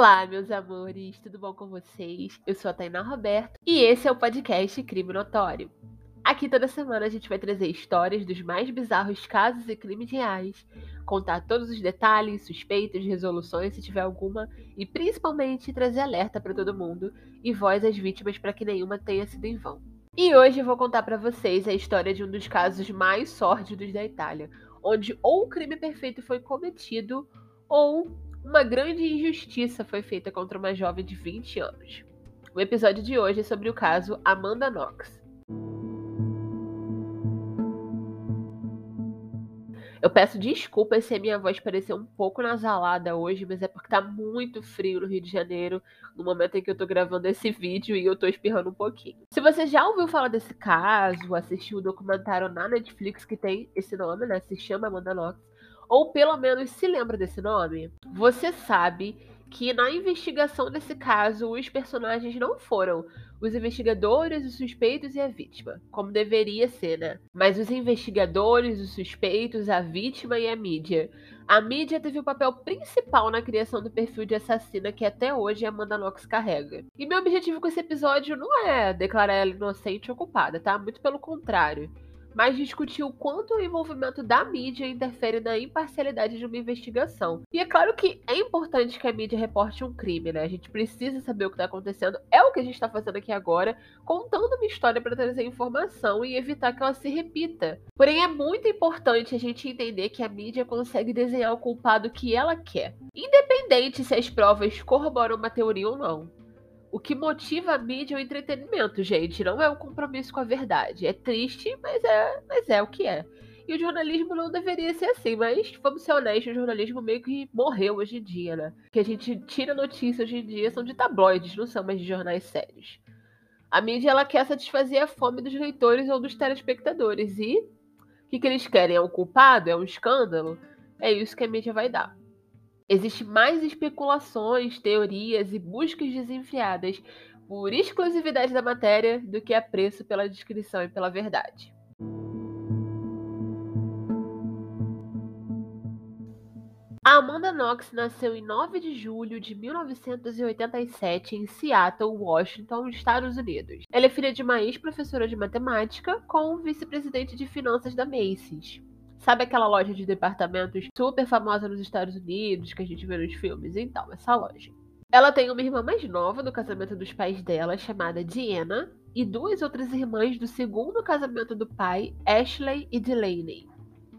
Olá, meus amores, tudo bom com vocês? Eu sou a Tainá Roberto e esse é o podcast Crime Notório. Aqui toda semana a gente vai trazer histórias dos mais bizarros casos e crimes reais, contar todos os detalhes, suspeitas, resoluções se tiver alguma e principalmente trazer alerta para todo mundo e voz às vítimas para que nenhuma tenha sido em vão. E hoje eu vou contar para vocês a história de um dos casos mais sórdidos da Itália, onde ou o crime perfeito foi cometido ou uma grande injustiça foi feita contra uma jovem de 20 anos. O episódio de hoje é sobre o caso Amanda Knox. Eu peço desculpas se a minha voz parecer um pouco nasalada hoje, mas é porque tá muito frio no Rio de Janeiro, no momento em que eu tô gravando esse vídeo e eu tô espirrando um pouquinho. Se você já ouviu falar desse caso, assistiu o documentário na Netflix que tem esse nome, né? Se chama Amanda Knox ou pelo menos se lembra desse nome, você sabe que na investigação desse caso os personagens não foram os investigadores, os suspeitos e a vítima, como deveria ser, né? Mas os investigadores, os suspeitos, a vítima e a mídia. A mídia teve o papel principal na criação do perfil de assassina que até hoje a Amanda Knox carrega. E meu objetivo com esse episódio não é declarar ela inocente ou culpada, tá? Muito pelo contrário mas discutiu o quanto o envolvimento da mídia interfere na imparcialidade de uma investigação. E é claro que é importante que a mídia reporte um crime, né? A gente precisa saber o que está acontecendo. É o que a gente está fazendo aqui agora, contando uma história para trazer informação e evitar que ela se repita. Porém, é muito importante a gente entender que a mídia consegue desenhar o culpado que ela quer, independente se as provas corroboram uma teoria ou não. O que motiva a mídia é o entretenimento, gente. Não é um compromisso com a verdade. É triste, mas é, mas é o que é. E o jornalismo não deveria ser assim, mas vamos ser honestos, o jornalismo meio que morreu hoje em dia, né? Que a gente tira notícias hoje em dia são de tabloides, não são mais de jornais sérios. A mídia ela quer satisfazer a fome dos leitores ou dos telespectadores. E o que, que eles querem? É um culpado? É um escândalo? É isso que a mídia vai dar. Existem mais especulações, teorias e buscas desenfreadas por exclusividade da matéria do que apreço pela descrição e pela verdade. A Amanda Knox nasceu em 9 de julho de 1987 em Seattle, Washington, Estados Unidos. Ela é filha de uma ex-professora de matemática com o vice-presidente de finanças da Macy's. Sabe aquela loja de departamentos super famosa nos Estados Unidos que a gente vê nos filmes? Então, essa loja. Ela tem uma irmã mais nova do casamento dos pais dela, chamada Diana, e duas outras irmãs do segundo casamento do pai, Ashley e Delaney.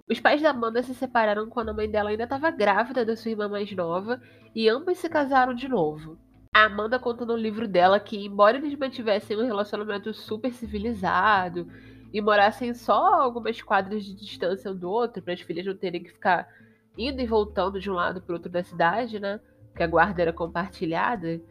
Os pais da Amanda se separaram quando a mãe dela ainda estava grávida da sua irmã mais nova e ambas se casaram de novo. A Amanda conta no livro dela que, embora eles mantivessem um relacionamento super civilizado e morassem só algumas quadras de distância um do outro, para as filhas não terem que ficar indo e voltando de um lado para o outro da cidade, né? Que a guarda era compartilhada.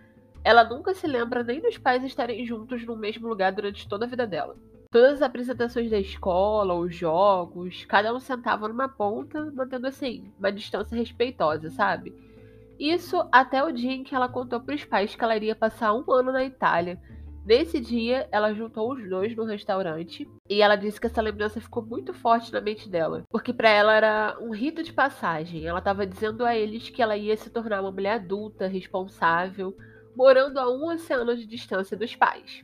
Ela nunca se lembra nem dos pais estarem juntos no mesmo lugar durante toda a vida dela. Todas as apresentações da escola, os jogos, cada um sentava numa ponta, mantendo assim, uma distância respeitosa, sabe? Isso até o dia em que ela contou para os pais que ela iria passar um ano na Itália Nesse dia, ela juntou os dois no restaurante e ela disse que essa lembrança ficou muito forte na mente dela, porque para ela era um rito de passagem. Ela estava dizendo a eles que ela ia se tornar uma mulher adulta, responsável, morando a um oceano de distância dos pais.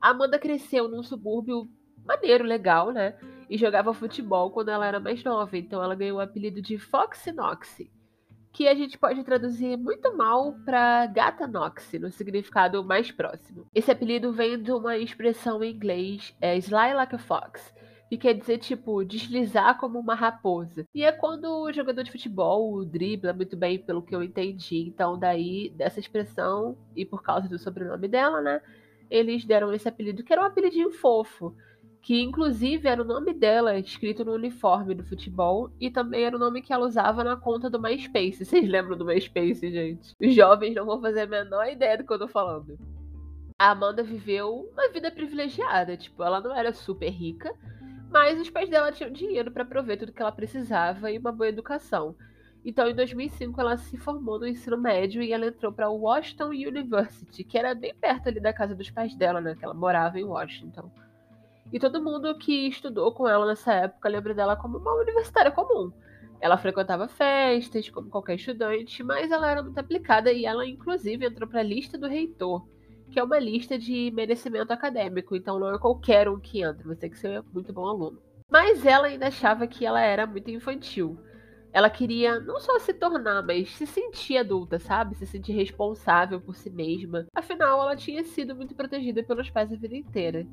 Amanda cresceu num subúrbio maneiro, legal, né? E jogava futebol quando ela era mais nova, então ela ganhou o apelido de Foxy Noxy, que a gente pode traduzir muito mal para gata nox, no significado mais próximo. Esse apelido vem de uma expressão em inglês, é sly like a fox, que quer dizer, tipo, deslizar como uma raposa. E é quando o jogador de futebol dribla muito bem, pelo que eu entendi. Então, daí, dessa expressão, e por causa do sobrenome dela, né? eles deram esse apelido, que era um apelidinho fofo, que inclusive era o nome dela escrito no uniforme do futebol e também era o nome que ela usava na conta do MySpace. Vocês lembram do MySpace, gente? Os jovens não vão fazer a menor ideia do que eu tô falando. A Amanda viveu uma vida privilegiada, tipo, ela não era super rica, mas os pais dela tinham dinheiro para prover tudo que ela precisava e uma boa educação. Então, em 2005, ela se formou no ensino médio e ela entrou para Washington University, que era bem perto ali da casa dos pais dela, né? Que ela morava em Washington. E todo mundo que estudou com ela nessa época lembra dela como uma universitária comum. Ela frequentava festas, como qualquer estudante, mas ela era muito aplicada e ela, inclusive, entrou para a lista do reitor, que é uma lista de merecimento acadêmico. Então, não é qualquer um que entra, você tem que ser muito bom aluno. Mas ela ainda achava que ela era muito infantil. Ela queria não só se tornar, mas se sentir adulta, sabe? Se sentir responsável por si mesma. Afinal, ela tinha sido muito protegida pelos pais a vida inteira.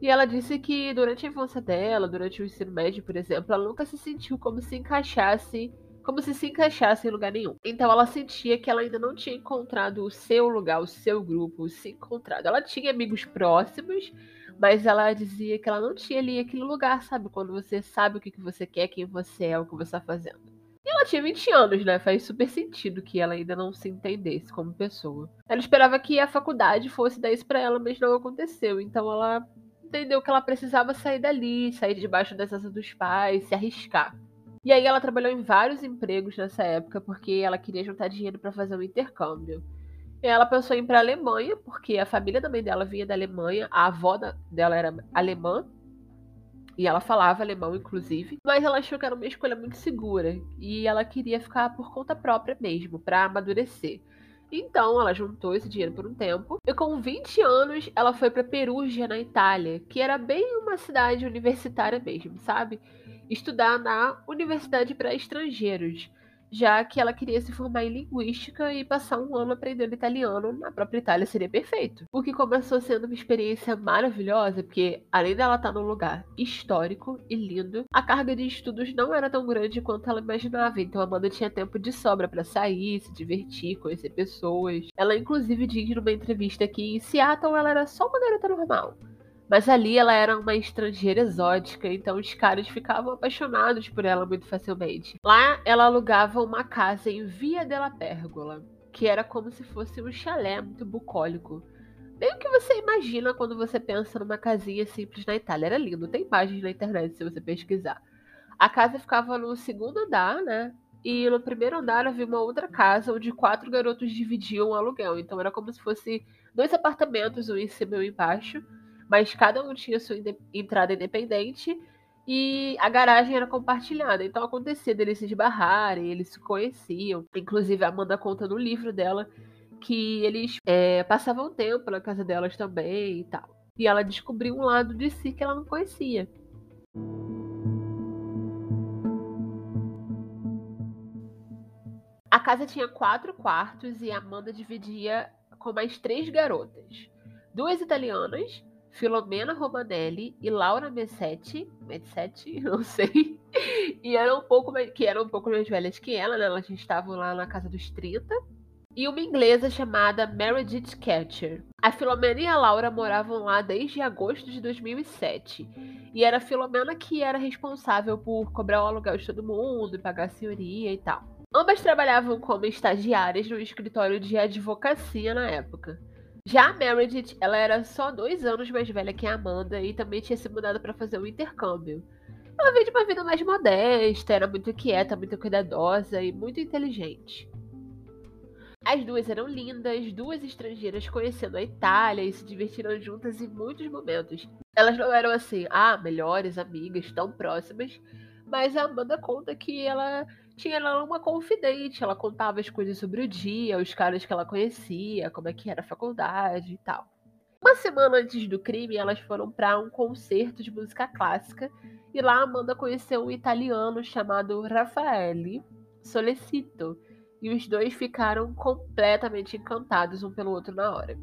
E ela disse que durante a infância dela, durante o ensino médio, por exemplo, ela nunca se sentiu como se encaixasse, como se se encaixasse em lugar nenhum. Então ela sentia que ela ainda não tinha encontrado o seu lugar, o seu grupo, se encontrado. Ela tinha amigos próximos, mas ela dizia que ela não tinha ali aquele lugar, sabe? Quando você sabe o que, que você quer, quem você é, o que você está fazendo. E ela tinha 20 anos, né? Faz super sentido que ela ainda não se entendesse como pessoa. Ela esperava que a faculdade fosse dar isso pra ela, mas não aconteceu. Então ela entendeu que ela precisava sair dali, sair debaixo das asas dos pais, se arriscar. E aí ela trabalhou em vários empregos nessa época porque ela queria juntar dinheiro para fazer um intercâmbio. Ela pensou em ir para a Alemanha, porque a família da mãe dela vinha da Alemanha, a avó dela era alemã, e ela falava alemão, inclusive. Mas ela achou que era uma escolha muito segura. E ela queria ficar por conta própria mesmo, para amadurecer. Então, ela juntou esse dinheiro por um tempo. E com 20 anos, ela foi para Perugia, na Itália, que era bem uma cidade universitária mesmo, sabe? Estudar na Universidade para Estrangeiros já que ela queria se formar em linguística e passar um ano aprendendo italiano na própria Itália seria perfeito. O que começou sendo uma experiência maravilhosa, porque além dela estar num lugar histórico e lindo, a carga de estudos não era tão grande quanto ela imaginava, então Amanda tinha tempo de sobra para sair, se divertir, conhecer pessoas. Ela inclusive diz numa entrevista que em Seattle ela era só uma garota normal. Mas ali ela era uma estrangeira exótica, então os caras ficavam apaixonados por ela muito facilmente. Lá ela alugava uma casa em Via della Pérgola, que era como se fosse um chalé muito bucólico. Bem o que você imagina quando você pensa numa casinha simples na Itália. Era lindo, tem imagens na internet se você pesquisar. A casa ficava no segundo andar, né? E no primeiro andar havia uma outra casa onde quatro garotos dividiam o aluguel. Então era como se fosse dois apartamentos, um em cima e um embaixo mas cada um tinha sua entrada independente e a garagem era compartilhada. Então acontecia deles se esbarrarem, eles se conheciam. Inclusive, a Amanda conta no livro dela que eles é, passavam tempo na casa delas também e tal. E ela descobriu um lado de si que ela não conhecia. A casa tinha quatro quartos e a Amanda dividia com mais três garotas. Duas italianas Filomena Romanelli e Laura Messetti, Messetti, não sei, e eram um pouco mais, que eram um pouco mais velhas que ela, né? Elas estavam lá na casa dos 30. E uma inglesa chamada Meredith Catcher. A Filomena e a Laura moravam lá desde agosto de 2007. E era a Filomena que era responsável por cobrar o aluguel de todo mundo, pagar a senhoria e tal. Ambas trabalhavam como estagiárias no escritório de advocacia na época. Já a Meredith, ela era só dois anos mais velha que a Amanda e também tinha se mudado para fazer um intercâmbio. Ela veio de uma vida mais modesta, era muito quieta, muito cuidadosa e muito inteligente. As duas eram lindas, duas estrangeiras conhecendo a Itália e se divertiram juntas em muitos momentos. Elas não eram assim, ah, melhores amigas, tão próximas, mas a Amanda conta que ela tinha ela uma confidente, ela contava as coisas sobre o dia, os caras que ela conhecia, como é que era a faculdade e tal. Uma semana antes do crime, elas foram para um concerto de música clássica e lá Amanda conheceu um italiano chamado Raffaele Solecito e os dois ficaram completamente encantados um pelo outro na hora.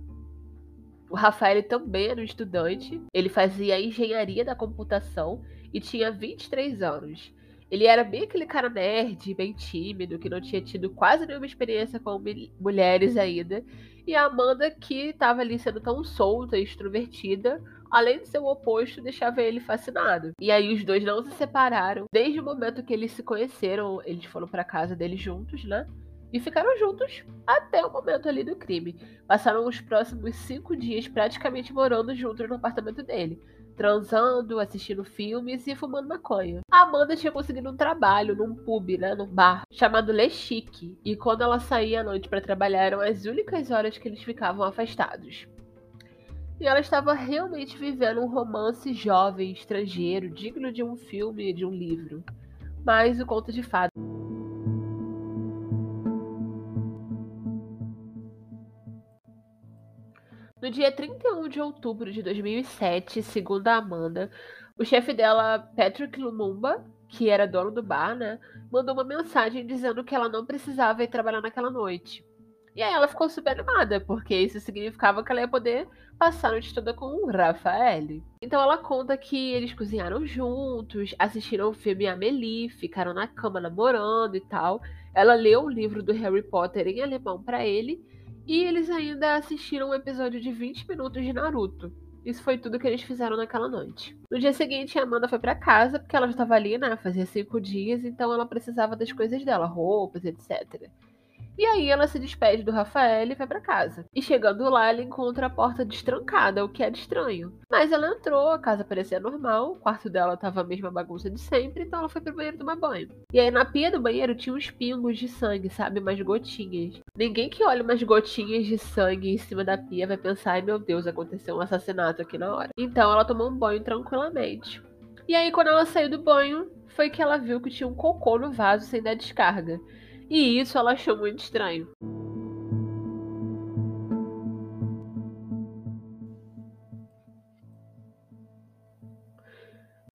O Rafael também era um estudante, ele fazia engenharia da computação e tinha 23 anos. Ele era bem aquele cara nerd, bem tímido, que não tinha tido quase nenhuma experiência com mulheres ainda. E a Amanda, que estava ali sendo tão solta e extrovertida, além de ser o oposto, deixava ele fascinado. E aí os dois não se separaram. Desde o momento que eles se conheceram, eles foram para casa deles juntos, né? E ficaram juntos até o momento ali do crime. Passaram os próximos cinco dias praticamente morando juntos no apartamento dele transando, assistindo filmes e fumando maconha. A Amanda tinha conseguido um trabalho num pub, né, num bar, chamado Le Chic, e quando ela saía à noite para trabalhar eram as únicas horas que eles ficavam afastados. E ela estava realmente vivendo um romance jovem, estrangeiro, digno de um filme, de um livro. Mas o conto de fadas No dia 31 de outubro de 2007, segundo a Amanda, o chefe dela, Patrick Lumumba, que era dono do bar, né, mandou uma mensagem dizendo que ela não precisava ir trabalhar naquela noite. E aí ela ficou super animada, porque isso significava que ela ia poder passar a noite toda com o Rafael. Então ela conta que eles cozinharam juntos, assistiram o filme Amelie, ficaram na cama namorando e tal. Ela leu o livro do Harry Potter em alemão para ele e eles ainda assistiram um episódio de 20 minutos de Naruto. Isso foi tudo que eles fizeram naquela noite. No dia seguinte, a Amanda foi para casa, porque ela já estava ali, né? Fazia cinco dias, então ela precisava das coisas dela, roupas, etc. E aí ela se despede do Rafael e vai para casa. E chegando lá, ela encontra a porta destrancada, o que é de estranho. Mas ela entrou, a casa parecia normal, o quarto dela tava a mesma bagunça de sempre, então ela foi pro banheiro tomar banho. E aí na pia do banheiro tinha uns pingos de sangue, sabe? Umas gotinhas. Ninguém que olha umas gotinhas de sangue em cima da pia vai pensar, ai meu Deus, aconteceu um assassinato aqui na hora. Então ela tomou um banho tranquilamente. E aí quando ela saiu do banho, foi que ela viu que tinha um cocô no vaso sem dar descarga. E isso ela achou muito estranho.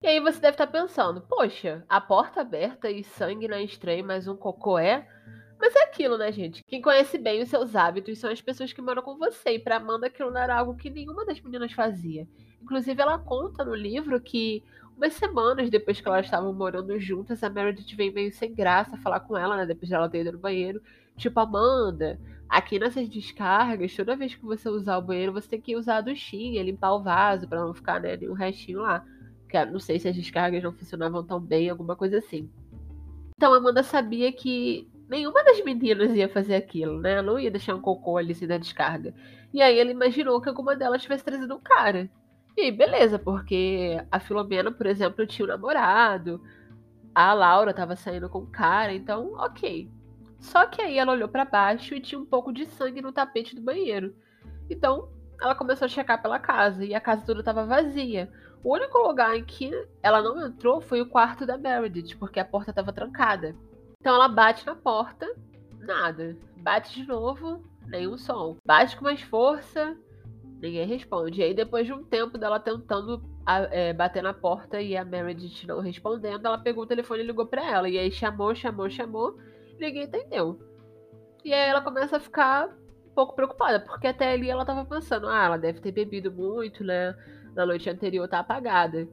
E aí você deve estar pensando, poxa, a porta aberta e sangue não é estranho, mas um cocô é? Mas é aquilo, né, gente? Quem conhece bem os seus hábitos são as pessoas que moram com você. E pra Amanda aquilo não era algo que nenhuma das meninas fazia. Inclusive, ela conta no livro que umas semanas depois que elas estavam morando juntas, a Meredith vem meio sem graça falar com ela, né? Depois de ela ter ido no banheiro. Tipo, Amanda, aqui nessas descargas, toda vez que você usar o banheiro, você tem que usar a duchinha, limpar o vaso, para não ficar, né, nenhum restinho lá. Que não sei se as descargas não funcionavam tão bem, alguma coisa assim. Então, Amanda sabia que nenhuma das meninas ia fazer aquilo, né? Ela não ia deixar um cocô ali assim na descarga. E aí ela imaginou que alguma delas tivesse trazido um cara. E beleza, porque a Filomena, por exemplo, tinha um namorado, a Laura tava saindo com o cara, então, ok. Só que aí ela olhou para baixo e tinha um pouco de sangue no tapete do banheiro. Então, ela começou a checar pela casa e a casa toda estava vazia. O único lugar em que ela não entrou foi o quarto da Meredith, porque a porta estava trancada. Então ela bate na porta, nada. Bate de novo, nenhum som. Bate com mais força, Ninguém responde. E aí, depois de um tempo dela tentando é, bater na porta e a Meredith não respondendo, ela pegou o telefone e ligou para ela. E aí chamou, chamou, chamou, ninguém entendeu. E aí ela começa a ficar um pouco preocupada, porque até ali ela tava pensando, ah, ela deve ter bebido muito, né? Na noite anterior tá apagada.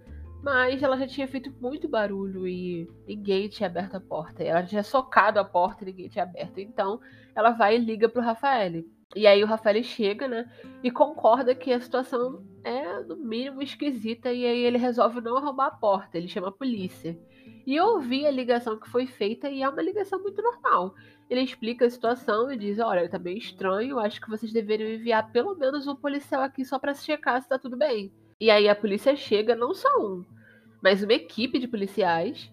Mas ela já tinha feito muito barulho e ninguém tinha aberto a porta. Ela tinha socado a porta e ninguém tinha aberto. Então ela vai e liga pro Rafael. E aí o Rafael chega, né? E concorda que a situação é, no mínimo, esquisita. E aí ele resolve não arrombar a porta. Ele chama a polícia. E eu ouvi a ligação que foi feita e é uma ligação muito normal. Ele explica a situação e diz: Olha, tá bem estranho. Acho que vocês deveriam enviar pelo menos um policial aqui só para checar se tá tudo bem. E aí a polícia chega, não só um, mas uma equipe de policiais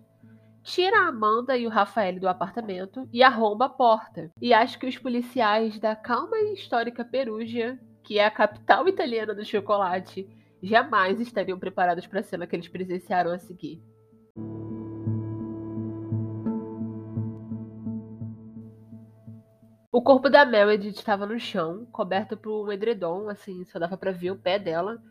tira a Amanda e o Rafael do apartamento e arromba a porta. E acho que os policiais da calma e histórica Perugia, que é a capital italiana do chocolate, jamais estariam preparados para a cena que eles presenciaram a seguir. O corpo da Meredith estava no chão, coberto por um edredom, assim, só dava para ver o pé dela,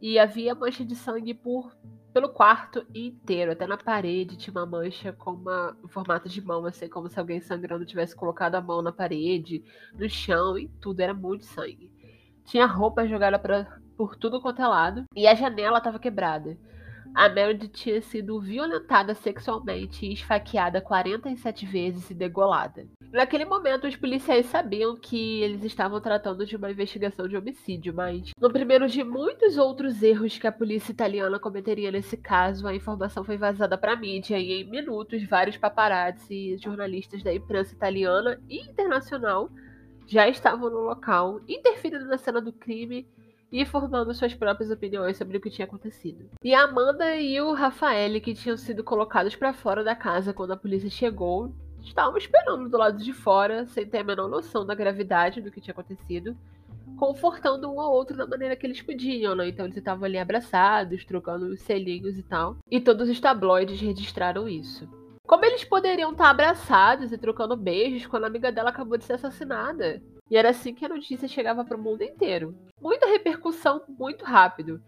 e havia mancha de sangue por pelo quarto inteiro, até na parede tinha uma mancha com uma, um formato de mão, assim, como se alguém sangrando tivesse colocado a mão na parede, no chão, e tudo, era muito sangue. Tinha roupa jogada pra, por tudo quanto é lado, e a janela estava quebrada. A Meredith tinha sido violentada sexualmente esfaqueada 47 vezes e degolada. Naquele momento, os policiais sabiam que eles estavam tratando de uma investigação de homicídio, mas no primeiro de muitos outros erros que a polícia italiana cometeria nesse caso, a informação foi vazada para a mídia e em minutos vários paparazzi e jornalistas da imprensa italiana e internacional já estavam no local, interferindo na cena do crime e formando suas próprias opiniões sobre o que tinha acontecido. E a Amanda e o Rafael, que tinham sido colocados para fora da casa quando a polícia chegou, estavam esperando do lado de fora, sem ter a menor noção da gravidade do que tinha acontecido, confortando um ao outro da maneira que eles podiam, né? Então eles estavam ali abraçados, trocando os selinhos e tal. E todos os tabloides registraram isso. Como eles poderiam estar abraçados e trocando beijos quando a amiga dela acabou de ser assassinada? E era assim que a notícia chegava para o mundo inteiro. Muita repercussão muito rápido.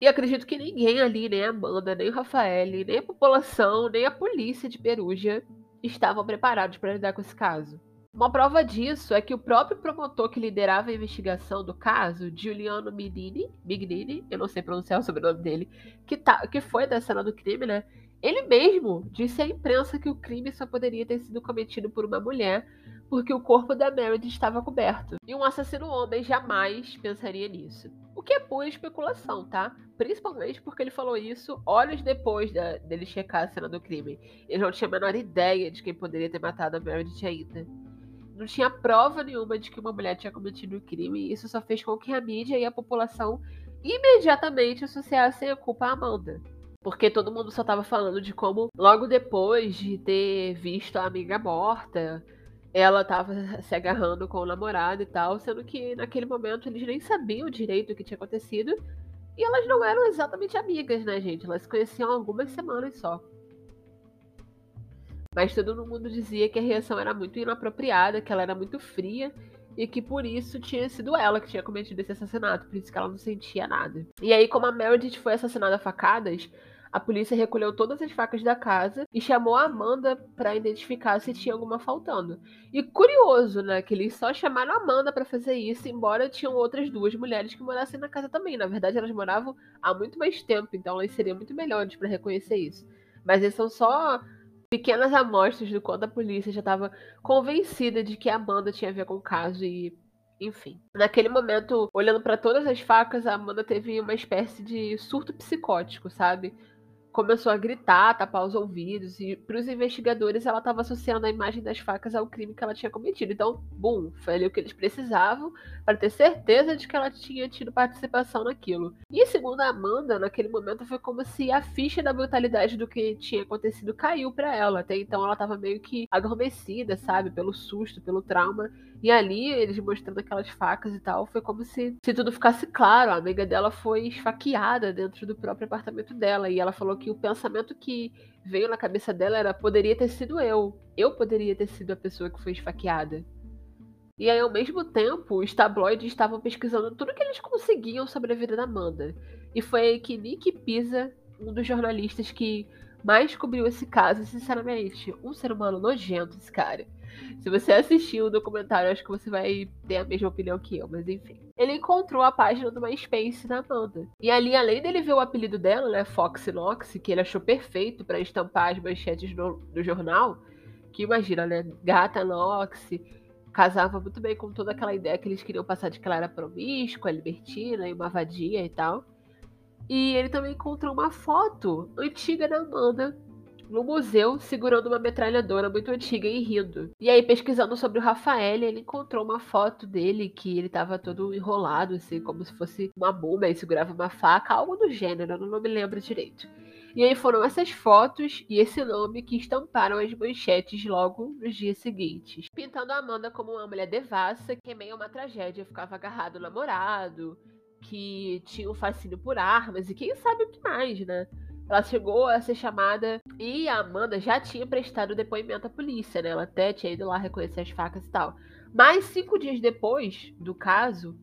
E acredito que ninguém ali, nem a Amanda, nem o Rafael, nem a população, nem a polícia de Perugia estavam preparados para lidar com esse caso. Uma prova disso é que o próprio promotor que liderava a investigação do caso, Giuliano Mignini, Mignini eu não sei pronunciar o sobrenome dele, que, tá, que foi da cena do crime, né? Ele mesmo disse à imprensa que o crime só poderia ter sido cometido por uma mulher porque o corpo da Meredith estava coberto. E um assassino homem jamais pensaria nisso. O que é pura especulação, tá? Principalmente porque ele falou isso horas depois da, dele checar a cena do crime. Ele não tinha a menor ideia de quem poderia ter matado a Meredith ainda. Não tinha prova nenhuma de que uma mulher tinha cometido o crime, e isso só fez com que a mídia e a população imediatamente associassem a culpa à Amanda. Porque todo mundo só tava falando de como, logo depois de ter visto a amiga morta, ela tava se agarrando com o namorado e tal, sendo que naquele momento eles nem sabiam direito o que tinha acontecido. E elas não eram exatamente amigas, né, gente? Elas se conheciam algumas semanas só. Mas todo mundo dizia que a reação era muito inapropriada, que ela era muito fria e que por isso tinha sido ela que tinha cometido esse assassinato, por isso que ela não sentia nada. E aí, como a Meredith foi assassinada a facadas, a polícia recolheu todas as facas da casa e chamou a Amanda para identificar se tinha alguma faltando. E curioso, né, que eles só chamaram a Amanda para fazer isso, embora tinham outras duas mulheres que morassem na casa também. Na verdade, elas moravam há muito mais tempo, então elas seriam muito melhores para reconhecer isso. Mas eles são só pequenas amostras do quanto a polícia já estava convencida de que a Amanda tinha a ver com o caso e enfim, naquele momento, olhando para todas as facas, a Amanda teve uma espécie de surto psicótico, sabe? Começou a gritar, tapar os ouvidos, e para os investigadores ela estava associando a imagem das facas ao crime que ela tinha cometido. Então, bum, foi ali o que eles precisavam para ter certeza de que ela tinha tido participação naquilo. E segundo a Amanda, naquele momento foi como se a ficha da brutalidade do que tinha acontecido caiu para ela. Até então ela estava meio que adormecida, sabe, pelo susto, pelo trauma. E ali, eles mostrando aquelas facas e tal, foi como se, se tudo ficasse claro. A amiga dela foi esfaqueada dentro do próprio apartamento dela. E ela falou que o pensamento que veio na cabeça dela era: poderia ter sido eu. Eu poderia ter sido a pessoa que foi esfaqueada. E aí, ao mesmo tempo, os tabloides estavam pesquisando tudo que eles conseguiam sobre a vida da Amanda. E foi aí que Nick Pisa, um dos jornalistas que mais cobriu esse caso, sinceramente, um ser humano nojento, esse cara se você assistiu o documentário, acho que você vai ter a mesma opinião que eu, mas enfim. Ele encontrou a página do MySpace da Amanda. E ali, além dele ver o apelido dela, né, Fox Knox, que ele achou perfeito para estampar as manchetes do, jornal, que imagina, né, Gata Knox, casava muito bem com toda aquela ideia que eles queriam passar de que ela era promíscua, libertina e uma vadia e tal. E ele também encontrou uma foto antiga da Amanda no museu segurando uma metralhadora muito antiga e rindo. E aí, pesquisando sobre o Rafael, ele encontrou uma foto dele que ele estava todo enrolado, assim, como se fosse uma múmia e segurava uma faca, algo do gênero, eu não me lembro direito. E aí foram essas fotos e esse nome que estamparam as manchetes logo nos dias seguintes. Pintando a Amanda como uma mulher devassa, que em meio a uma tragédia ficava agarrado ao namorado, que tinha um fascínio por armas e quem sabe o que mais, né? Ela chegou a ser chamada e a Amanda já tinha prestado depoimento à polícia, né? Ela até tinha ido lá reconhecer as facas e tal. Mas cinco dias depois do caso,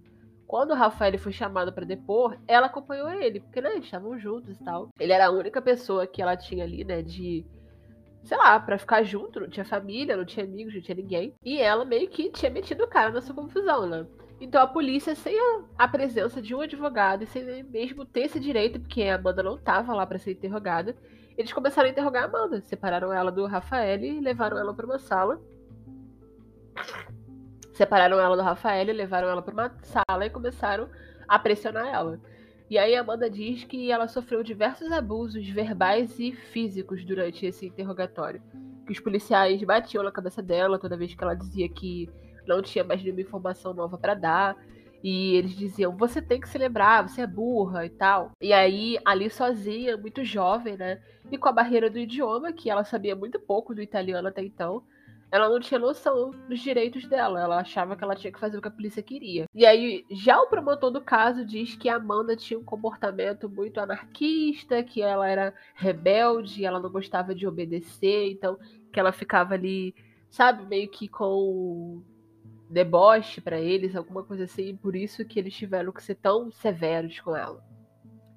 quando o Rafael foi chamado para depor, ela acompanhou ele, porque né, eles estavam juntos e tal. Ele era a única pessoa que ela tinha ali, né, de sei lá, para ficar junto, não tinha família, não tinha amigos, não tinha ninguém. E ela meio que tinha metido o cara nessa confusão, né? Então a polícia, sem a, presença de um advogado e sem mesmo ter esse direito, porque a Amanda não estava lá para ser interrogada, eles começaram a interrogar a Amanda. Separaram ela do Rafael e levaram ela para uma sala. Separaram ela do Rafael, levaram ela para uma sala e começaram a pressionar ela. E aí a Amanda diz que ela sofreu diversos abusos verbais e físicos durante esse interrogatório. Que os policiais batiam na cabeça dela toda vez que ela dizia que não tinha mais nenhuma informação nova para dar. E eles diziam: você tem que se lembrar, você é burra e tal. E aí, ali sozinha, muito jovem, né? E com a barreira do idioma, que ela sabia muito pouco do italiano até então, ela não tinha noção dos direitos dela. Ela achava que ela tinha que fazer o que a polícia queria. E aí, já o promotor do caso diz que a Amanda tinha um comportamento muito anarquista, que ela era rebelde, ela não gostava de obedecer, então que ela ficava ali, sabe, meio que com deboche para eles, alguma coisa assim, por isso que eles tiveram que ser tão severos com ela.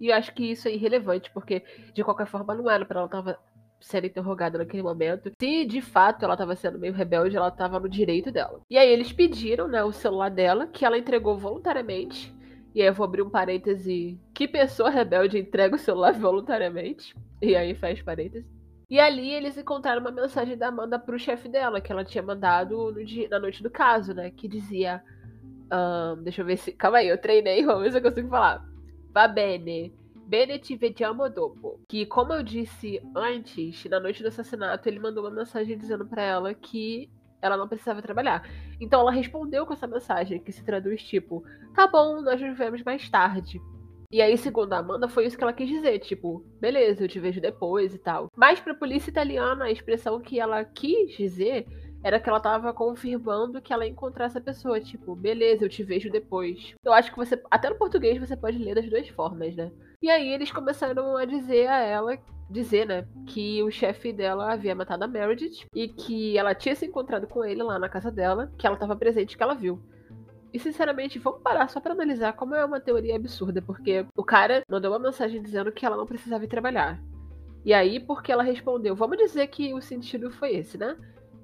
E eu acho que isso é irrelevante, porque de qualquer forma não era para ela tava sendo interrogada naquele momento. Se de fato ela estava sendo meio rebelde, ela estava no direito dela. E aí eles pediram, né, o celular dela, que ela entregou voluntariamente. E aí eu vou abrir um parêntese. Que pessoa rebelde entrega o celular voluntariamente? E aí faz parêntese. E ali eles encontraram uma mensagem da Amanda pro chefe dela, que ela tinha mandado dia, na noite do caso, né? Que dizia. Um, deixa eu ver se. Calma aí, eu treinei, vamos ver se eu consigo falar. Va bene. Bene ti vediamo dopo. Que, como eu disse antes, na noite do assassinato, ele mandou uma mensagem dizendo para ela que ela não precisava trabalhar. Então ela respondeu com essa mensagem, que se traduz tipo: Tá bom, nós nos vemos mais tarde. E aí, segundo a Amanda, foi isso que ela quis dizer, tipo, beleza, eu te vejo depois e tal. Mas pra polícia italiana, a expressão que ela quis dizer era que ela tava confirmando que ela ia encontrar essa pessoa, tipo, beleza, eu te vejo depois. Eu acho que você, até no português você pode ler das duas formas, né? E aí eles começaram a dizer a ela, dizer, né, que o chefe dela havia matado a Meredith e que ela tinha se encontrado com ele lá na casa dela, que ela tava presente, que ela viu. E sinceramente, vamos parar só para analisar como é uma teoria absurda, porque o cara mandou uma mensagem dizendo que ela não precisava ir trabalhar. E aí, porque ela respondeu, vamos dizer que o sentido foi esse, né?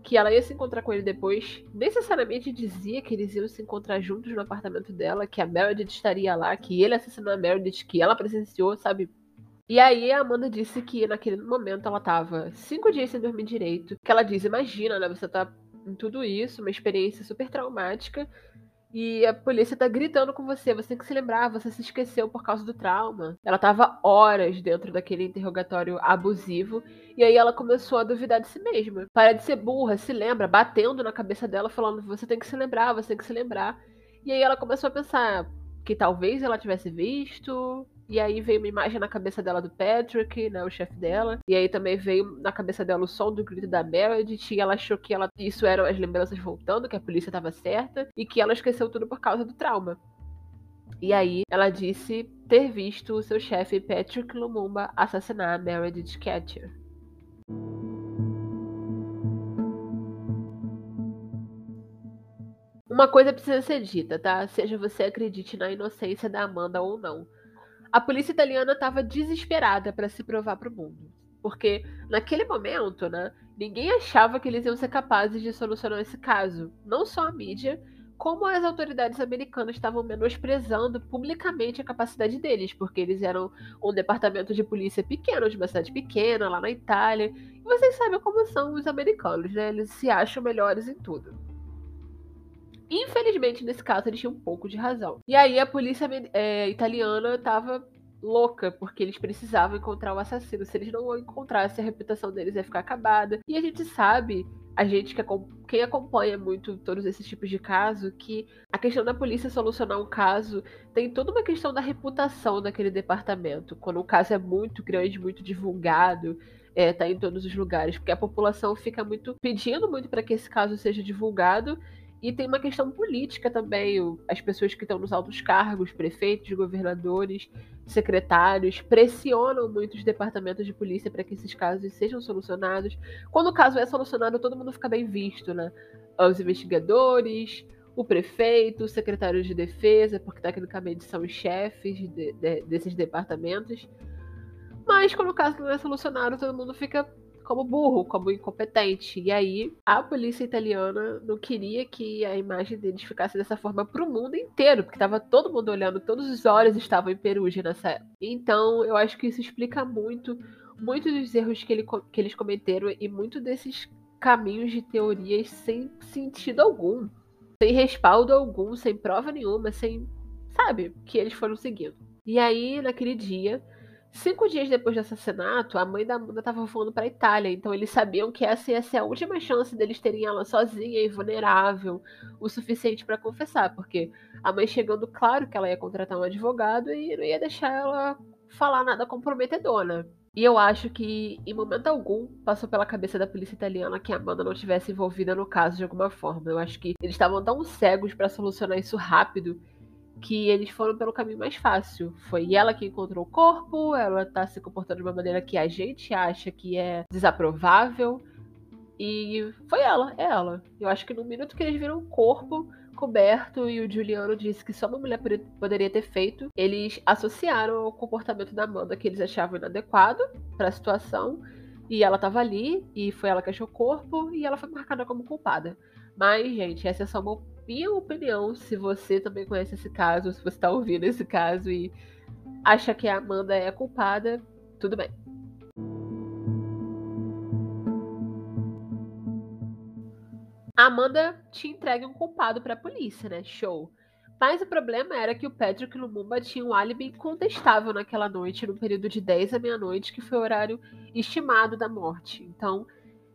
Que ela ia se encontrar com ele depois, necessariamente dizia que eles iam se encontrar juntos no apartamento dela, que a Meredith estaria lá, que ele assassinou a Meredith, que ela presenciou, sabe? E aí a Amanda disse que naquele momento ela tava cinco dias sem dormir direito. Que ela diz, imagina, né? Você tá em tudo isso, uma experiência super traumática e a polícia tá gritando com você, você tem que se lembrar, você se esqueceu por causa do trauma. Ela tava horas dentro daquele interrogatório abusivo e aí ela começou a duvidar de si mesma. Para de ser burra, se lembra, batendo na cabeça dela, falando: você tem que se lembrar, você tem que se lembrar. E aí ela começou a pensar que talvez ela tivesse visto, e aí veio uma imagem na cabeça dela do Patrick, né, o chefe dela. E aí também veio na cabeça dela o som do grito da Meredith. E ela achou que ela, isso eram as lembranças voltando, que a polícia estava certa. E que ela esqueceu tudo por causa do trauma. E aí ela disse ter visto o seu chefe Patrick Lumumba assassinar Meredith Catcher. Uma coisa precisa ser dita, tá? Seja você acredite na inocência da Amanda ou não. A polícia italiana estava desesperada para se provar para o mundo. Porque naquele momento, né, ninguém achava que eles iam ser capazes de solucionar esse caso. Não só a mídia, como as autoridades americanas estavam menosprezando publicamente a capacidade deles, porque eles eram um departamento de polícia pequeno, de uma cidade pequena, lá na Itália. E vocês sabem como são os americanos, né? Eles se acham melhores em tudo. Infelizmente, nesse caso, eles tinham um pouco de razão. E aí a polícia é, italiana estava louca, porque eles precisavam encontrar o assassino. Se eles não encontrassem, a reputação deles ia ficar acabada. E a gente sabe, a gente que quem acompanha muito todos esses tipos de caso, que a questão da polícia solucionar um caso tem toda uma questão da reputação daquele departamento. Quando o caso é muito grande, muito divulgado, é, tá em todos os lugares, porque a população fica muito pedindo muito para que esse caso seja divulgado e tem uma questão política também. As pessoas que estão nos altos cargos, prefeitos, governadores, secretários, pressionam muito os departamentos de polícia para que esses casos sejam solucionados. Quando o caso é solucionado, todo mundo fica bem visto, né? Os investigadores, o prefeito, o secretário de defesa, porque tecnicamente são os chefes de, de, desses departamentos. Mas quando o caso não é solucionado, todo mundo fica como burro, como incompetente. E aí a polícia italiana não queria que a imagem deles ficasse dessa forma para o mundo inteiro, porque estava todo mundo olhando, todos os olhos estavam em Perugia nessa época. Então eu acho que isso explica muito, muitos dos erros que, ele, que eles cometeram e muito desses caminhos de teorias sem sentido algum, sem respaldo algum, sem prova nenhuma, sem. Sabe? Que eles foram seguindo. E aí, naquele dia, Cinco dias depois do assassinato, a mãe da Amanda estava voando para a Itália, então eles sabiam que essa ia ser a última chance deles terem ela sozinha e vulnerável o suficiente para confessar, porque a mãe chegando, claro que ela ia contratar um advogado e não ia deixar ela falar nada comprometedor, né? E eu acho que, em momento algum, passou pela cabeça da polícia italiana que a Amanda não tivesse envolvida no caso de alguma forma. Eu acho que eles estavam tão cegos para solucionar isso rápido que eles foram pelo caminho mais fácil. Foi ela que encontrou o corpo, ela tá se comportando de uma maneira que a gente acha que é desaprovável. E foi ela, é ela. Eu acho que no minuto que eles viram o corpo coberto e o Juliano disse que só uma mulher poderia ter feito, eles associaram o comportamento da Amanda que eles achavam inadequado para a situação. E ela tava ali, e foi ela que achou o corpo, e ela foi marcada como culpada. Mas, gente, essa é só uma minha opinião, se você também conhece esse caso, se você está ouvindo esse caso e acha que a Amanda é a culpada, tudo bem. A Amanda te entrega um culpado para a polícia, né? Show. Mas o problema era que o Patrick Lumumba tinha um álibi incontestável naquela noite, no período de 10 à meia-noite, que foi o horário estimado da morte. Então,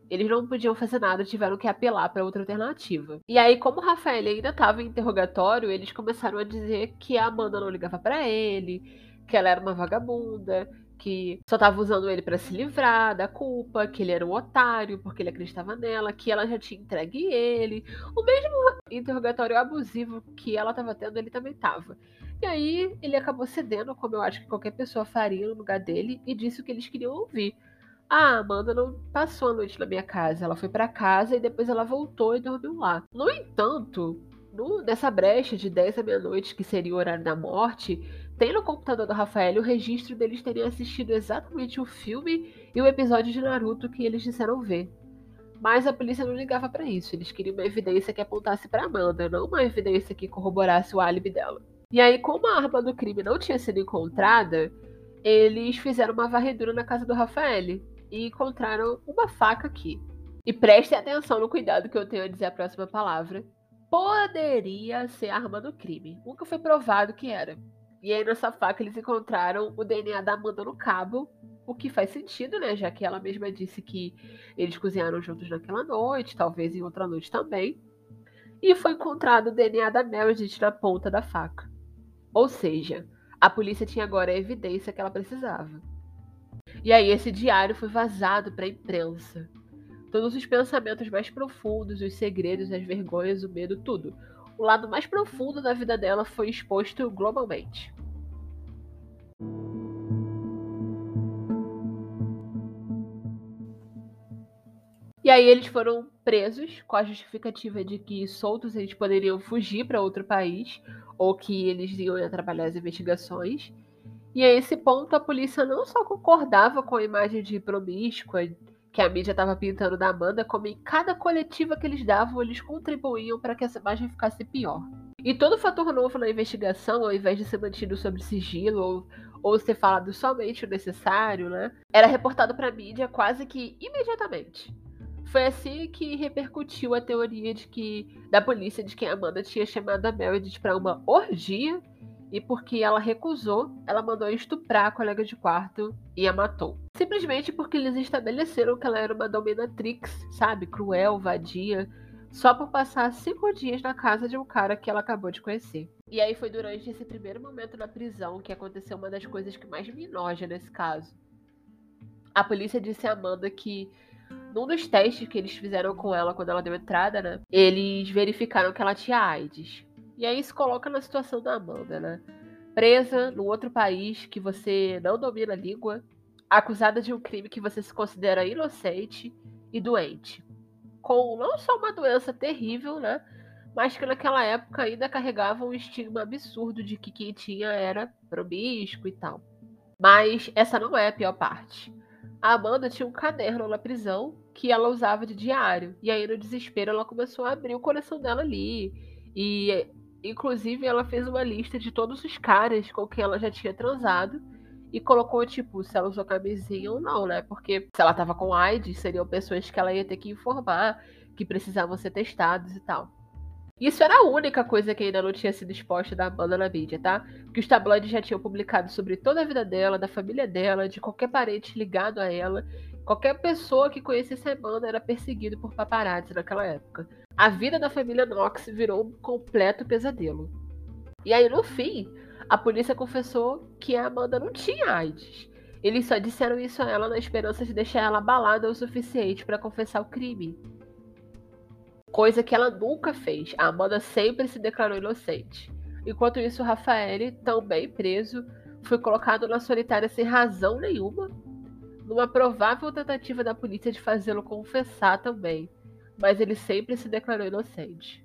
eles não podiam fazer nada, tiveram que apelar para outra alternativa. E aí, como o Rafael ainda estava em interrogatório, eles começaram a dizer que a Amanda não ligava para ele, que ela era uma vagabunda, que só estava usando ele para se livrar da culpa, que ele era um otário porque ele acreditava nela, que ela já tinha entregue ele. O mesmo interrogatório abusivo que ela estava tendo, ele também estava. E aí ele acabou cedendo, como eu acho que qualquer pessoa faria no lugar dele, e disse o que eles queriam ouvir. Ah, Amanda não passou a noite na minha casa. Ela foi para casa e depois ela voltou e dormiu lá. No entanto, no, nessa brecha de 10 à meia-noite, que seria o horário da morte, tem no computador do Rafael o registro deles terem assistido exatamente o filme e o episódio de Naruto que eles disseram ver. Mas a polícia não ligava para isso. Eles queriam uma evidência que apontasse para Amanda, não uma evidência que corroborasse o álibi dela. E aí, como a arma do crime não tinha sido encontrada, eles fizeram uma varredura na casa do Rafael e encontraram uma faca aqui. E prestem atenção no cuidado que eu tenho a dizer a próxima palavra. Poderia ser arma do crime. Nunca foi provado que era. E aí nessa faca eles encontraram o DNA da Amanda no cabo, o que faz sentido, né? Já que ela mesma disse que eles cozinharam juntos naquela noite, talvez em outra noite também. E foi encontrado o DNA da Meredith na ponta da faca. Ou seja, a polícia tinha agora a evidência que ela precisava. E aí esse diário foi vazado para a imprensa. Todos os pensamentos mais profundos, os segredos, as vergonhas, o medo, tudo. O lado mais profundo da vida dela foi exposto globalmente. E aí eles foram presos com a justificativa de que soltos eles poderiam fugir para outro país ou que eles iam atrapalhar as investigações. E a esse ponto a polícia não só concordava com a imagem de promíscua que a mídia estava pintando da Amanda, como em cada coletiva que eles davam, eles contribuíam para que essa imagem ficasse pior. E todo fator novo na investigação, ao invés de ser mantido sob sigilo ou, ou ser falado somente o necessário, né, era reportado para a mídia quase que imediatamente. Foi assim que repercutiu a teoria de que da polícia de que a Amanda tinha chamado a Meredith para uma orgia e porque ela recusou, ela mandou estuprar a colega de quarto e a matou. Simplesmente porque eles estabeleceram que ela era uma dominatrix, sabe? Cruel, vadia, só por passar cinco dias na casa de um cara que ela acabou de conhecer. E aí foi durante esse primeiro momento na prisão que aconteceu uma das coisas que mais me enoja nesse caso. A polícia disse a Amanda que num dos testes que eles fizeram com ela quando ela deu entrada, né? Eles verificaram que ela tinha AIDS. E aí se coloca na situação da Amanda, né? Presa num outro país que você não domina a língua, acusada de um crime que você se considera inocente e doente. Com não só uma doença terrível, né? Mas que naquela época ainda carregava um estigma absurdo de que quem tinha era promíscuo e tal. Mas essa não é a pior parte. A Amanda tinha um caderno na prisão que ela usava de diário. E aí, no desespero, ela começou a abrir o coração dela ali. E, inclusive, ela fez uma lista de todos os caras com quem ela já tinha transado. E colocou, tipo, se ela usou camisinha ou não, né? Porque se ela tava com AIDS, seriam pessoas que ela ia ter que informar, que precisavam ser testados e tal. Isso era a única coisa que ainda não tinha sido exposta da Amanda na mídia, tá? Que os tabloides já tinham publicado sobre toda a vida dela, da família dela, de qualquer parente ligado a ela. Qualquer pessoa que conhecesse a Amanda era perseguido por paparazzi naquela época. A vida da família Knox virou um completo pesadelo. E aí, no fim, a polícia confessou que a Amanda não tinha AIDS. Eles só disseram isso a ela na esperança de deixar ela abalada o suficiente para confessar o crime coisa que ela nunca fez. A Amanda sempre se declarou inocente. Enquanto isso, o Rafael, também preso, foi colocado na solitária sem razão nenhuma, numa provável tentativa da polícia de fazê-lo confessar também, mas ele sempre se declarou inocente.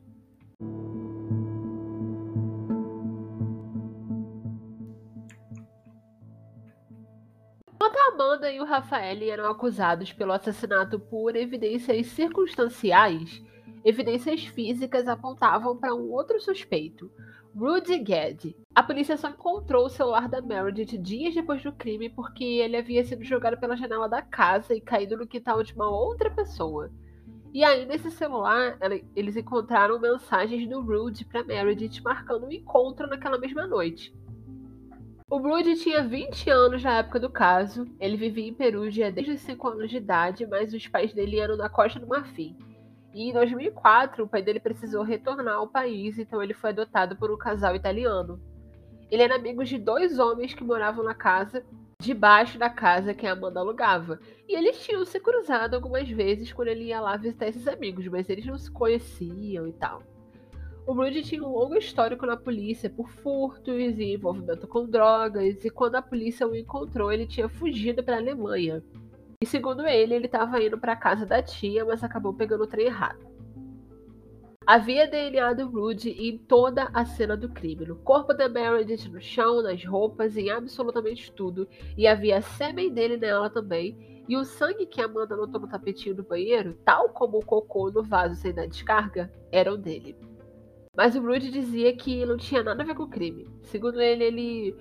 Enquanto a Amanda e o Rafael eram acusados pelo assassinato por evidências circunstanciais, Evidências físicas apontavam para um outro suspeito, Rudy Gad. A polícia só encontrou o celular da Meredith dias depois do crime porque ele havia sido jogado pela janela da casa e caído no quintal de uma outra pessoa. E aí, nesse celular, eles encontraram mensagens do Rudy para Meredith marcando um encontro naquela mesma noite. O Rudy tinha 20 anos na época do caso. Ele vivia em Perugia desde os 5 anos de idade, mas os pais dele eram da Costa do Marfim. E em 2004, o pai dele precisou retornar ao país, então ele foi adotado por um casal italiano. Ele era amigo de dois homens que moravam na casa, debaixo da casa que a Amanda alugava. E eles tinham se cruzado algumas vezes quando ele ia lá visitar esses amigos, mas eles não se conheciam e tal. O Rudy tinha um longo histórico na polícia por furtos e envolvimento com drogas, e quando a polícia o encontrou, ele tinha fugido para a Alemanha. E segundo ele, ele estava indo para a casa da tia, mas acabou pegando o trem errado. Havia DNA do Rudy em toda a cena do crime, no corpo da Meredith, no chão, nas roupas, em absolutamente tudo, e havia sêmen dele nela também, e o sangue que Amanda notou no tapetinho do banheiro, tal como o cocô no vaso sem dar descarga, eram dele. Mas o Rudy dizia que não tinha nada a ver com o crime. Segundo ele, ele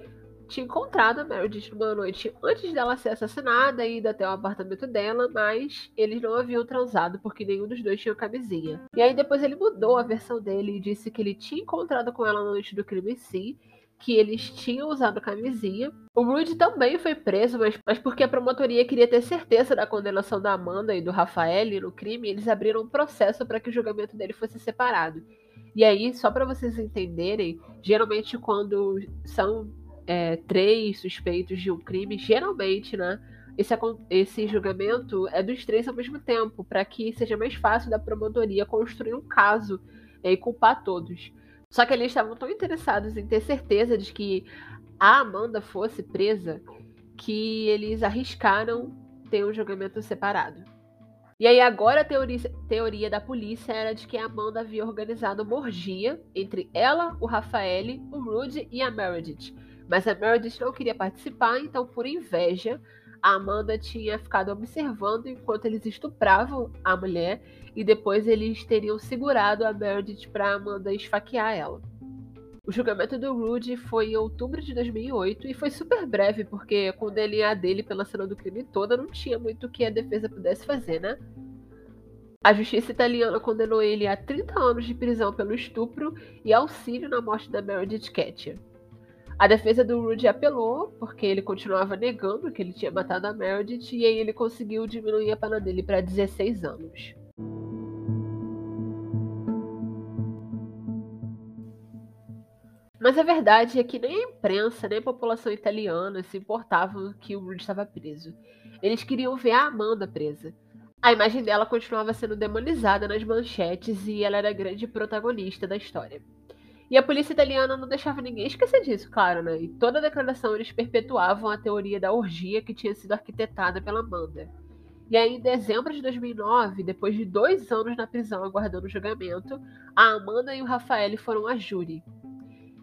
tinha encontrado a Meredith numa noite antes dela ser assassinada e ido até o apartamento dela, mas eles não haviam transado porque nenhum dos dois tinha camisinha. E aí depois ele mudou a versão dele e disse que ele tinha encontrado com ela na noite do crime sim, que eles tinham usado camisinha. O Rudy também foi preso, mas, mas porque a promotoria queria ter certeza da condenação da Amanda e do Rafael no crime, eles abriram um processo para que o julgamento dele fosse separado. E aí, só para vocês entenderem, geralmente quando são é, três suspeitos de um crime, geralmente, né? Esse, esse julgamento é dos três ao mesmo tempo, para que seja mais fácil da promotoria construir um caso é, e culpar todos. Só que eles estavam tão interessados em ter certeza de que a Amanda fosse presa que eles arriscaram ter um julgamento separado. E aí agora a teoria, teoria da polícia era de que a Amanda havia organizado uma orgia entre ela, o Rafael, o Rudy e a Meredith mas a Meredith não queria participar, então, por inveja, a Amanda tinha ficado observando enquanto eles estupravam a mulher e depois eles teriam segurado a Meredith para Amanda esfaquear ela. O julgamento do Rudy foi em outubro de 2008 e foi super breve, porque com o DNA dele pela cena do crime toda não tinha muito que a defesa pudesse fazer, né? A justiça italiana condenou ele a 30 anos de prisão pelo estupro e auxílio na morte da Meredith Ketcher. A defesa do Rudy apelou, porque ele continuava negando que ele tinha matado a Meredith, e aí ele conseguiu diminuir a pena dele para 16 anos. Mas a verdade é que nem a imprensa, nem a população italiana se importavam que o Rudy estava preso. Eles queriam ver a Amanda presa. A imagem dela continuava sendo demonizada nas manchetes e ela era a grande protagonista da história. E a polícia italiana não deixava ninguém esquecer disso, claro, né? E toda a declaração eles perpetuavam a teoria da orgia que tinha sido arquitetada pela Amanda. E aí, em dezembro de 2009, depois de dois anos na prisão aguardando o julgamento, a Amanda e o Rafael foram a júri.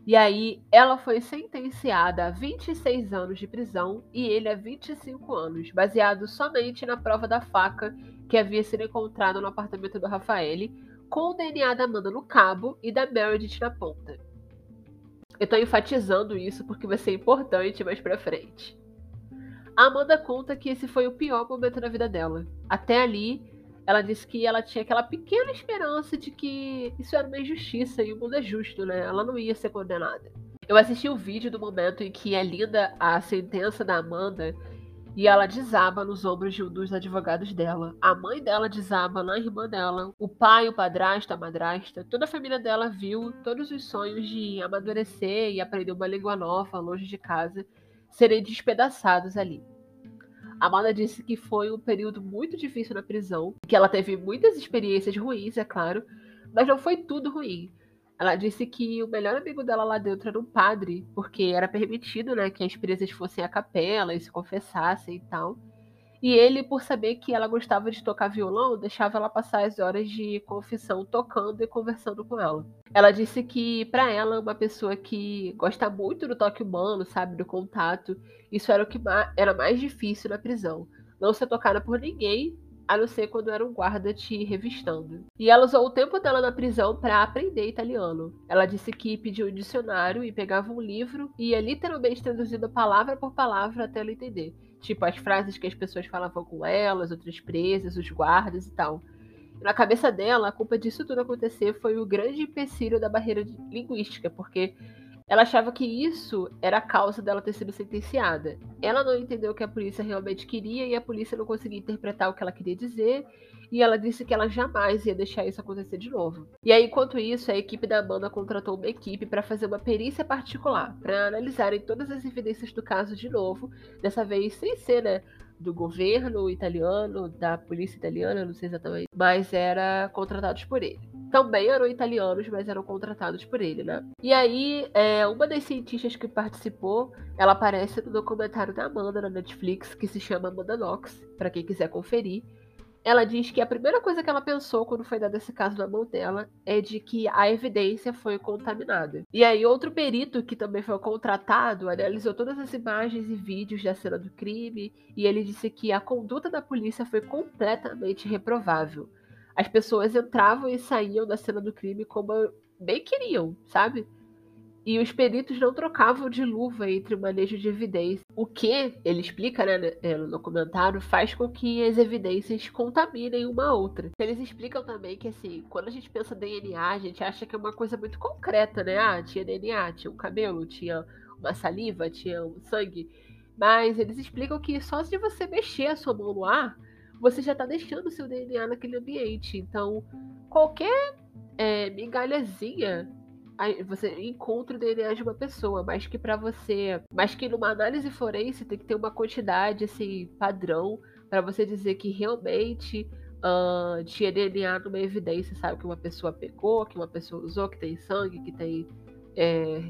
E aí ela foi sentenciada a 26 anos de prisão e ele a 25 anos, baseado somente na prova da faca que havia sido encontrada no apartamento do Rafael, com o DNA da Amanda no cabo e da Meredith na ponta. Eu tô enfatizando isso porque vai ser importante mais pra frente. A Amanda conta que esse foi o pior momento da vida dela. Até ali, ela disse que ela tinha aquela pequena esperança de que isso era uma injustiça e o mundo é justo, né? Ela não ia ser condenada. Eu assisti o vídeo do momento em que é lida a sentença da Amanda e ela desaba nos ombros de um dos advogados dela. A mãe dela desaba na irmã dela. O pai, o padrasto, a madrasta. Toda a família dela viu todos os sonhos de amadurecer e aprender uma língua nova longe de casa serem despedaçados ali. Amanda disse que foi um período muito difícil na prisão, que ela teve muitas experiências ruins, é claro, mas não foi tudo ruim. Ela disse que o melhor amigo dela lá dentro era um padre, porque era permitido, né, que as presas fossem à capela e se confessassem e tal. E ele, por saber que ela gostava de tocar violão, deixava ela passar as horas de confissão tocando e conversando com ela. Ela disse que, para ela, uma pessoa que gosta muito do toque humano, sabe, do contato, isso era o que era mais difícil na prisão. Não ser tocada por ninguém, a não ser quando era um guarda te revistando. E ela usou o tempo dela na prisão para aprender italiano. Ela disse que pediu um dicionário e pegava um livro e ia literalmente traduzindo palavra por palavra até ela entender. Tipo, as frases que as pessoas falavam com elas, outras presas, os guardas e tal. Na cabeça dela, a culpa disso tudo acontecer foi o grande empecilho da barreira linguística, porque ela achava que isso era a causa dela ter sido sentenciada. Ela não entendeu o que a polícia realmente queria e a polícia não conseguia interpretar o que ela queria dizer. E ela disse que ela jamais ia deixar isso acontecer de novo. E aí, enquanto isso, a equipe da Amanda contratou uma equipe para fazer uma perícia particular, para analisarem todas as evidências do caso de novo, dessa vez sem ser, né, do governo italiano, da polícia italiana, não sei exatamente, mas era contratados por ele também eram italianos, mas eram contratados por ele, né? E aí, é, uma das cientistas que participou, ela aparece no documentário da Amanda na Netflix, que se chama Amanda Knox, para quem quiser conferir. Ela diz que a primeira coisa que ela pensou quando foi dado esse caso na mão dela é de que a evidência foi contaminada. E aí, outro perito que também foi contratado analisou todas as imagens e vídeos da cena do crime e ele disse que a conduta da polícia foi completamente reprovável as pessoas entravam e saíam da cena do crime como bem queriam, sabe? E os peritos não trocavam de luva entre o manejo de evidências. O que, ele explica né, é, no documentário, faz com que as evidências contaminem uma a outra. Eles explicam também que, assim, quando a gente pensa DNA, a gente acha que é uma coisa muito concreta, né? Ah, tinha DNA, tinha um cabelo, tinha uma saliva, tinha um sangue. Mas eles explicam que só se você mexer a sua mão no ar, você já está deixando o seu DNA naquele ambiente. Então, qualquer é, migalhazinha você encontra o DNA de uma pessoa, mas que para você, mas que numa análise forense tem que ter uma quantidade assim padrão para você dizer que realmente uh, tinha DNA numa evidência, sabe que uma pessoa pegou, que uma pessoa usou, que tem sangue, que tem é,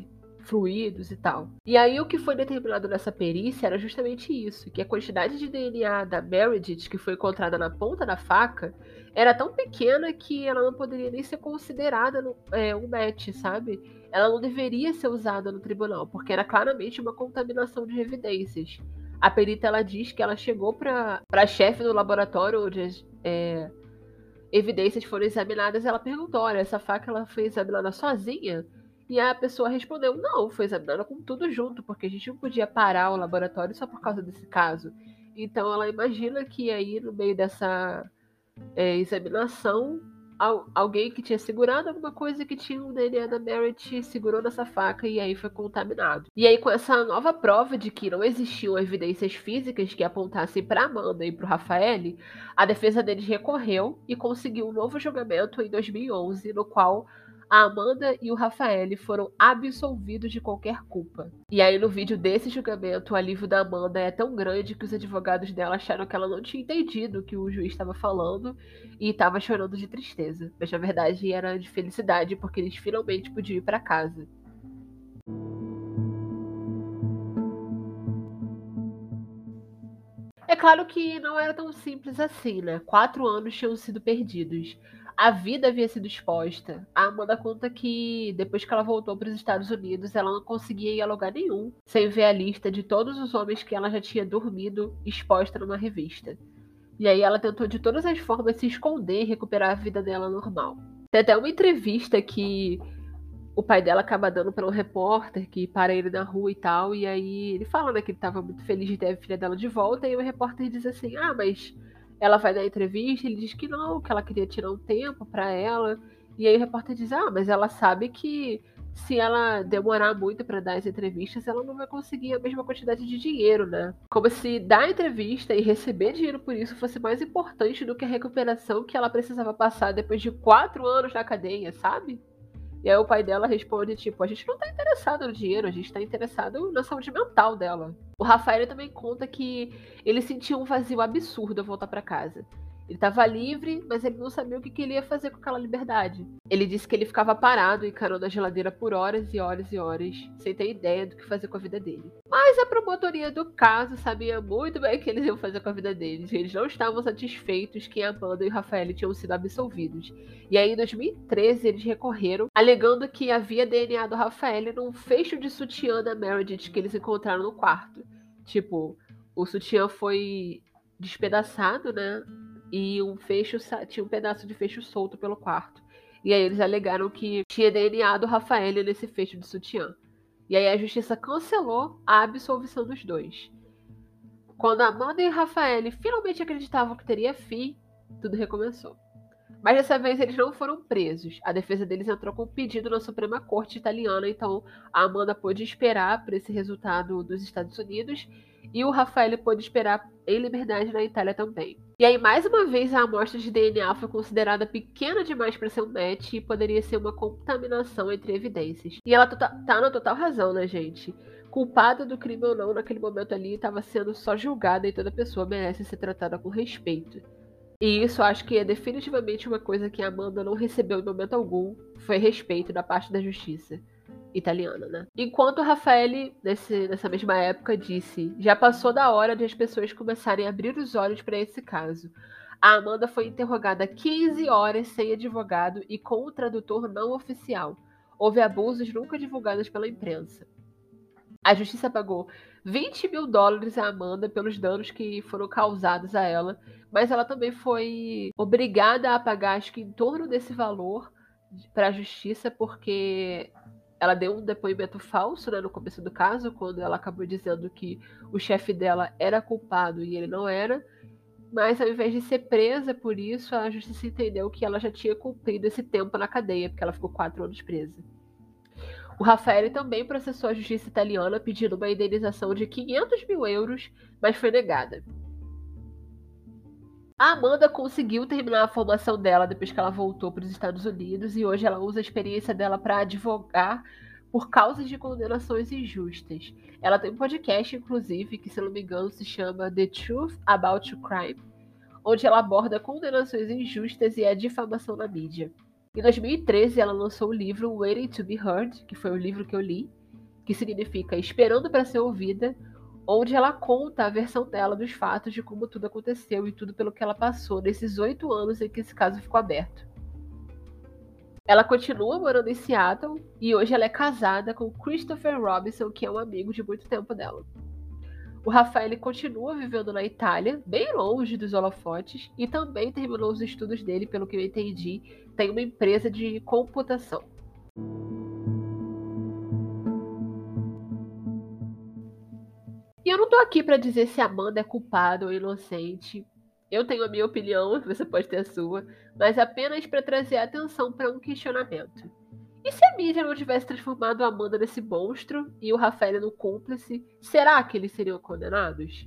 fluidos e tal. E aí o que foi determinado nessa perícia era justamente isso, que a quantidade de DNA da Meredith que foi encontrada na ponta da faca era tão pequena que ela não poderia nem ser considerada no, é, um match, sabe? Ela não deveria ser usada no tribunal, porque era claramente uma contaminação de evidências. A perita ela diz que ela chegou para a chefe do laboratório onde as é, evidências foram examinadas. Ela perguntou: olha, essa faca ela foi examinada sozinha? E a pessoa respondeu: não, foi examinada com tudo junto, porque a gente não podia parar o laboratório só por causa desse caso. Então ela imagina que aí no meio dessa é, examinação, alguém que tinha segurado alguma coisa que tinha o DNA da Merit segurou nessa faca e aí foi contaminado. E aí, com essa nova prova de que não existiam evidências físicas que apontassem para Amanda e para o Rafael, a defesa deles recorreu e conseguiu um novo julgamento em 2011, no qual a Amanda e o Rafael foram absolvidos de qualquer culpa. E aí, no vídeo desse julgamento, o alívio da Amanda é tão grande que os advogados dela acharam que ela não tinha entendido o que o juiz estava falando e estava chorando de tristeza. Mas na verdade era de felicidade porque eles finalmente podiam ir para casa. É claro que não era tão simples assim, né? Quatro anos tinham sido perdidos. A vida havia sido exposta. A Amanda conta que depois que ela voltou para os Estados Unidos, ela não conseguia ir a lugar nenhum sem ver a lista de todos os homens que ela já tinha dormido exposta numa revista. E aí ela tentou de todas as formas se esconder e recuperar a vida dela normal. Tem até uma entrevista que o pai dela acaba dando para um repórter que para ele na rua e tal, e aí ele fala né, que ele estava muito feliz de ter a filha dela de volta, e o repórter diz assim: Ah, mas ela vai dar entrevista, ele diz que não, que ela queria tirar um tempo para ela. E aí o repórter diz: "Ah, mas ela sabe que se ela demorar muito para dar as entrevistas, ela não vai conseguir a mesma quantidade de dinheiro, né? Como se dar entrevista e receber dinheiro por isso fosse mais importante do que a recuperação que ela precisava passar depois de quatro anos na cadeia, sabe? E aí o pai dela responde, tipo, a gente não tá interessado no dinheiro, a gente tá interessado na saúde mental dela. O Rafael também conta que ele sentiu um vazio absurdo ao voltar para casa. Ele estava livre, mas ele não sabia o que, que, ele ia fazer com aquela liberdade. Ele disse que ele ficava parado, encarando a geladeira por horas e horas e horas, sem ter ideia do que fazer com a vida dele. Mas a promotoria do caso sabia muito bem o que eles iam fazer com a vida deles. Eles não estavam satisfeitos que Amanda e Rafael tinham sido absolvidos. E aí, em 2013, eles recorreram, alegando que havia DNA do Rafael num fecho de sutiã da Meredith que eles encontraram no quarto. Tipo, o sutiã foi despedaçado, né? E um fecho tinha um pedaço de fecho solto pelo quarto. E aí eles alegaram que tinha DNA do Rafael nesse fecho de sutiã. E aí a justiça cancelou a absolvição dos dois. Quando Amanda e Rafael finalmente acreditavam que teria fim, tudo recomeçou. Mas dessa vez eles não foram presos. A defesa deles entrou com um pedido na Suprema Corte italiana, então a Amanda pôde esperar por esse resultado dos Estados Unidos e o Rafael pôde esperar em liberdade na Itália também. E aí, mais uma vez, a amostra de DNA foi considerada pequena demais para ser um match e poderia ser uma contaminação entre evidências. E ela tá, tá na total razão, né, gente? Culpada do crime ou não, naquele momento ali, estava sendo só julgada e toda pessoa merece ser tratada com respeito. E isso acho que é definitivamente uma coisa que a Amanda não recebeu em momento algum, foi respeito da parte da justiça italiana, né? Enquanto Rafael, nesse, nessa mesma época, disse: já passou da hora de as pessoas começarem a abrir os olhos para esse caso. A Amanda foi interrogada 15 horas sem advogado e com o tradutor não oficial. Houve abusos nunca divulgados pela imprensa. A justiça pagou 20 mil dólares a Amanda pelos danos que foram causados a ela, mas ela também foi obrigada a pagar, acho que em torno desse valor para a justiça, porque ela deu um depoimento falso né, no começo do caso, quando ela acabou dizendo que o chefe dela era culpado e ele não era. Mas ao invés de ser presa por isso, a justiça entendeu que ela já tinha cumprido esse tempo na cadeia, porque ela ficou quatro anos presa. O Rafael também processou a justiça italiana pedindo uma indenização de 500 mil euros, mas foi negada. A Amanda conseguiu terminar a formação dela depois que ela voltou para os Estados Unidos e hoje ela usa a experiência dela para advogar por causas de condenações injustas. Ela tem um podcast, inclusive, que, se não me engano, se chama The Truth About Crime, onde ela aborda condenações injustas e a difamação na mídia. Em 2013, ela lançou o livro Waiting to Be Heard, que foi o livro que eu li, que significa Esperando para Ser Ouvida, onde ela conta a versão dela dos fatos de como tudo aconteceu e tudo pelo que ela passou nesses oito anos em que esse caso ficou aberto. Ela continua morando em Seattle e hoje ela é casada com Christopher Robinson, que é um amigo de muito tempo dela. O Rafael continua vivendo na Itália, bem longe dos holofotes, e também terminou os estudos dele, pelo que eu entendi, tem uma empresa de computação. E eu não tô aqui para dizer se Amanda é culpada ou inocente. Eu tenho a minha opinião, você pode ter a sua, mas apenas para trazer atenção para um questionamento. E se a mídia não tivesse transformado a Amanda nesse monstro e o Rafael no cúmplice, será que eles seriam condenados?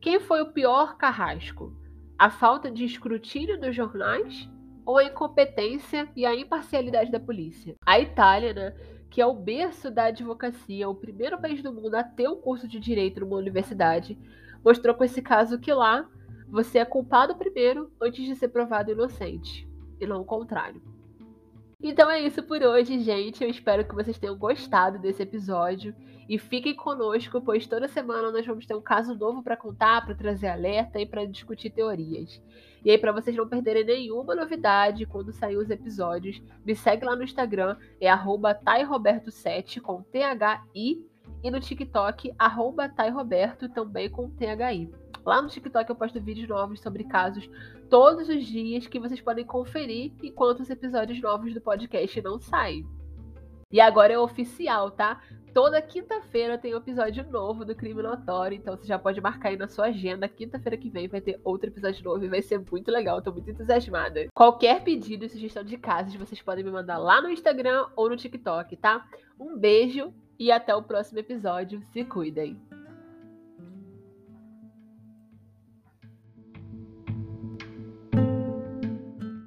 Quem foi o pior carrasco? A falta de escrutínio dos jornais ou a incompetência e a imparcialidade da polícia? A Itália, né, que é o berço da advocacia, o primeiro país do mundo a ter um curso de direito numa universidade, mostrou com esse caso que lá você é culpado primeiro antes de ser provado inocente, e não o contrário. Então é isso por hoje, gente. Eu espero que vocês tenham gostado desse episódio e fiquem conosco, pois toda semana nós vamos ter um caso novo para contar, para trazer alerta e para discutir teorias. E aí, para vocês não perderem nenhuma novidade quando sair os episódios, me segue lá no Instagram, é tairoberto7 com T-H-I e no TikTok, tairoberto também com T-H-I. Lá no TikTok eu posto vídeos novos sobre casos todos os dias que vocês podem conferir enquanto os episódios novos do podcast não saem. E agora é oficial, tá? Toda quinta-feira tem um episódio novo do Crime Notório, então você já pode marcar aí na sua agenda. Quinta-feira que vem vai ter outro episódio novo e vai ser muito legal, tô muito entusiasmada. Qualquer pedido e sugestão de casos vocês podem me mandar lá no Instagram ou no TikTok, tá? Um beijo e até o próximo episódio. Se cuidem!